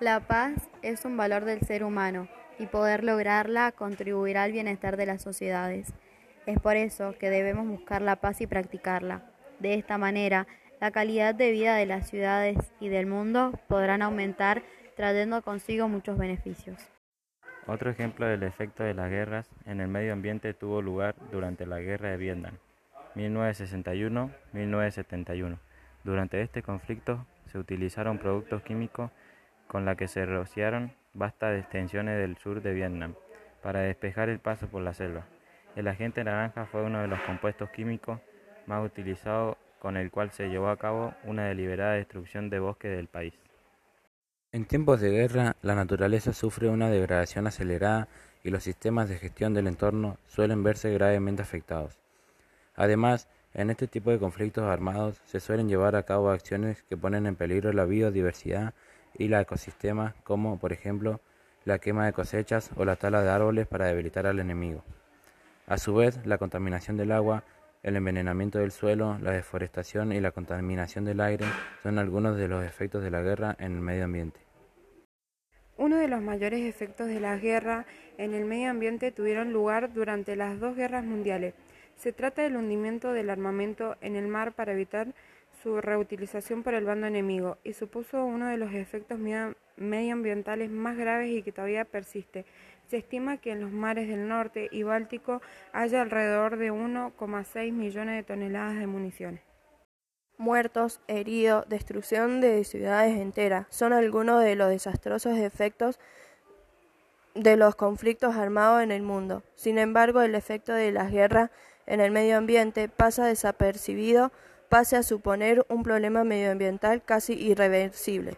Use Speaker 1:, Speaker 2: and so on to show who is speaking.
Speaker 1: La paz es un valor del ser humano y poder lograrla contribuirá al bienestar de las sociedades. Es por eso que debemos buscar la paz y practicarla. De esta manera, la calidad de vida de las ciudades y del mundo podrán aumentar trayendo consigo muchos beneficios.
Speaker 2: Otro ejemplo del efecto de las guerras en el medio ambiente tuvo lugar durante la Guerra de Vietnam, 1961-1971. Durante este conflicto se utilizaron productos químicos con la que se rociaron vastas extensiones del sur de Vietnam para despejar el paso por la selva. El agente naranja fue uno de los compuestos químicos más utilizados con el cual se llevó a cabo una deliberada destrucción de bosques del país.
Speaker 3: En tiempos de guerra, la naturaleza sufre una degradación acelerada y los sistemas de gestión del entorno suelen verse gravemente afectados. Además, en este tipo de conflictos armados se suelen llevar a cabo acciones que ponen en peligro la biodiversidad y la ecosistema, como por ejemplo la quema de cosechas o la tala de árboles para debilitar al enemigo. A su vez, la contaminación del agua, el envenenamiento del suelo, la deforestación y la contaminación del aire son algunos de los efectos de la guerra en el medio ambiente.
Speaker 4: Uno de los mayores efectos de la guerra en el medio ambiente tuvieron lugar durante las dos guerras mundiales. Se trata del hundimiento del armamento en el mar para evitar su reutilización por el bando enemigo y supuso uno de los efectos medioambientales más graves y que todavía persiste. Se estima que en los mares del norte y Báltico haya alrededor de 1,6 millones de toneladas de municiones.
Speaker 5: Muertos, heridos, destrucción de ciudades enteras son algunos de los desastrosos efectos de los conflictos armados en el mundo. Sin embargo, el efecto de las guerras en el medio ambiente pasa desapercibido pase a suponer un problema medioambiental casi irreversible.